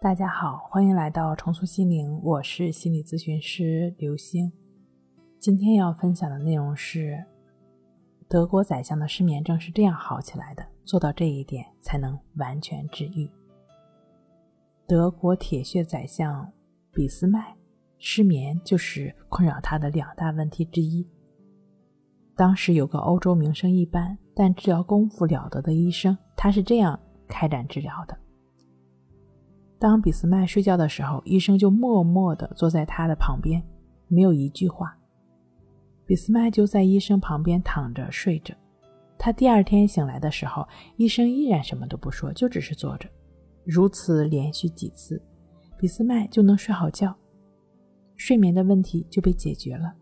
大家好，欢迎来到重塑心灵，我是心理咨询师刘星。今天要分享的内容是：德国宰相的失眠症是这样好起来的，做到这一点才能完全治愈。德国铁血宰相俾斯麦失眠就是困扰他的两大问题之一。当时有个欧洲名声一般但治疗功夫了得的医生，他是这样开展治疗的。当俾斯麦睡觉的时候，医生就默默地坐在他的旁边，没有一句话。俾斯麦就在医生旁边躺着睡着。他第二天醒来的时候，医生依然什么都不说，就只是坐着。如此连续几次，俾斯麦就能睡好觉，睡眠的问题就被解决了。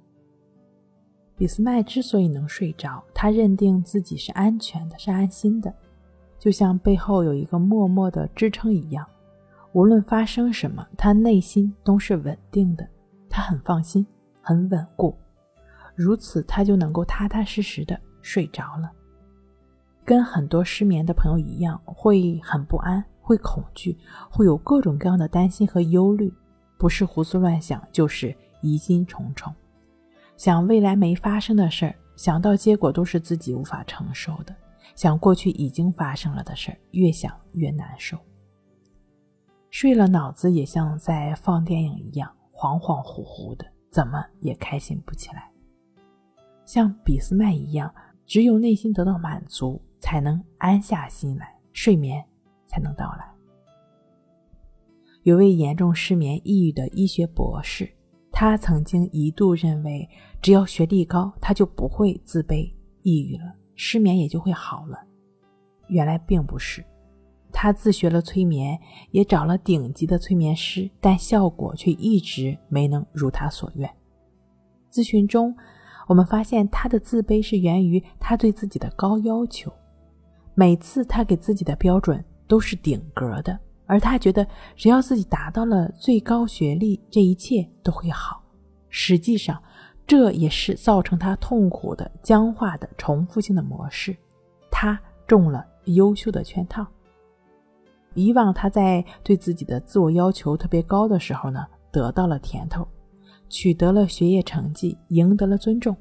俾斯麦之所以能睡着，他认定自己是安全的，是安心的，就像背后有一个默默的支撑一样。无论发生什么，他内心都是稳定的，他很放心，很稳固，如此他就能够踏踏实实的睡着了。跟很多失眠的朋友一样，会很不安，会恐惧，会有各种各样的担心和忧虑，不是胡思乱想，就是疑心重重，想未来没发生的事儿，想到结果都是自己无法承受的，想过去已经发生了的事儿，越想越难受。睡了，脑子也像在放电影一样，恍恍惚惚的，怎么也开心不起来。像俾斯麦一样，只有内心得到满足，才能安下心来，睡眠才能到来。有位严重失眠、抑郁的医学博士，他曾经一度认为，只要学历高，他就不会自卑、抑郁了，失眠也就会好了。原来并不是。他自学了催眠，也找了顶级的催眠师，但效果却一直没能如他所愿。咨询中，我们发现他的自卑是源于他对自己的高要求。每次他给自己的标准都是顶格的，而他觉得只要自己达到了最高学历，这一切都会好。实际上，这也是造成他痛苦的僵化的重复性的模式。他中了优秀的圈套。以往他在对自己的自我要求特别高的时候呢，得到了甜头，取得了学业成绩，赢得了尊重，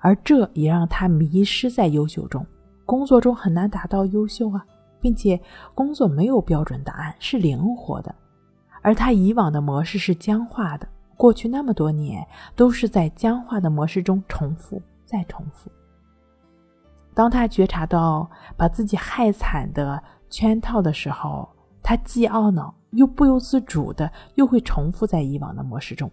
而这也让他迷失在优秀中。工作中很难达到优秀啊，并且工作没有标准答案，是灵活的。而他以往的模式是僵化的，过去那么多年都是在僵化的模式中重复再重复。当他觉察到把自己害惨的。圈套的时候，他既懊恼又不由自主的，又会重复在以往的模式中，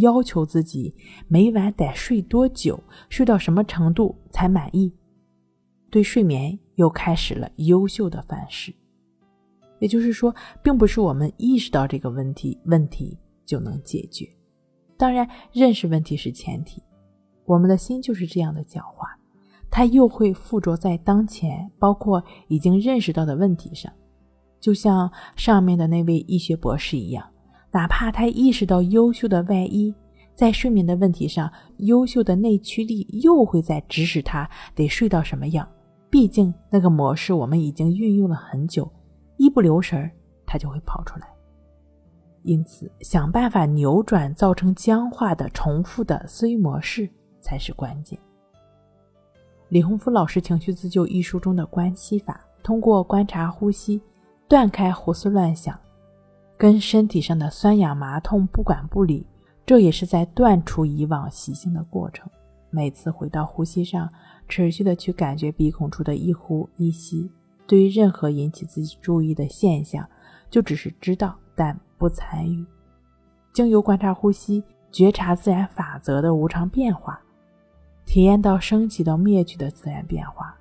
要求自己每晚得睡多久，睡到什么程度才满意，对睡眠又开始了优秀的范式。也就是说，并不是我们意识到这个问题，问题就能解决。当然，认识问题是前提。我们的心就是这样的狡猾。他又会附着在当前，包括已经认识到的问题上，就像上面的那位医学博士一样，哪怕他意识到优秀的外衣，在睡眠的问题上，优秀的内驱力又会在指使他得睡到什么样。毕竟那个模式我们已经运用了很久，一不留神儿他就会跑出来。因此，想办法扭转造成僵化的重复的思维模式才是关键。李洪福老师《情绪自救》一书中的关系法，通过观察呼吸，断开胡思乱想，跟身体上的酸痒麻痛不管不理，这也是在断除以往习性的过程。每次回到呼吸上，持续的去感觉鼻孔处的一呼一吸。对于任何引起自己注意的现象，就只是知道，但不参与。经由观察呼吸，觉察自然法则的无常变化。体验到升起到灭去的自然变化，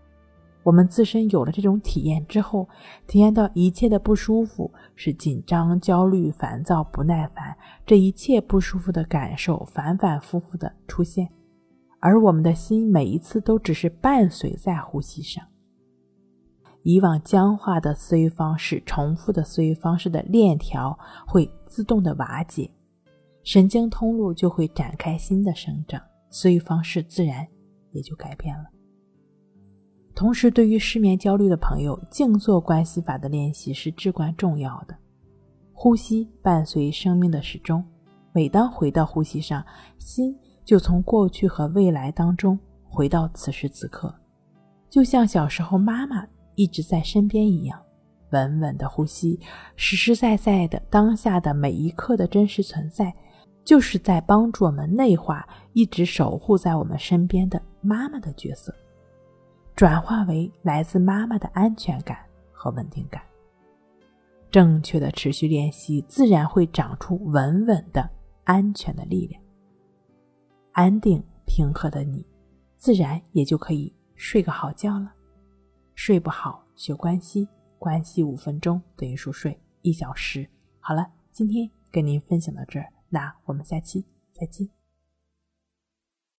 我们自身有了这种体验之后，体验到一切的不舒服是紧张、焦虑、烦躁、不耐烦，这一切不舒服的感受反反复复的出现，而我们的心每一次都只是伴随在呼吸上。以往僵化的思维方式、重复的思维方式的链条会自动的瓦解，神经通路就会展开新的生长。思维方式自然也就改变了。同时，对于失眠焦虑的朋友，静坐关系法的练习是至关重要的。呼吸伴随生命的始终，每当回到呼吸上，心就从过去和未来当中回到此时此刻，就像小时候妈妈一直在身边一样，稳稳的呼吸，实实在在的当下的每一刻的真实存在，就是在帮助我们内化一直守护在我们身边的妈妈的角色，转化为来自妈妈的安全感和稳定感。正确的持续练习，自然会长出稳稳的、安全的力量。安定平和的你，自然也就可以睡个好觉了。睡不好，学关系，关系五分钟等于熟睡一小时。好了，今天跟您分享到这儿，那我们下期再见。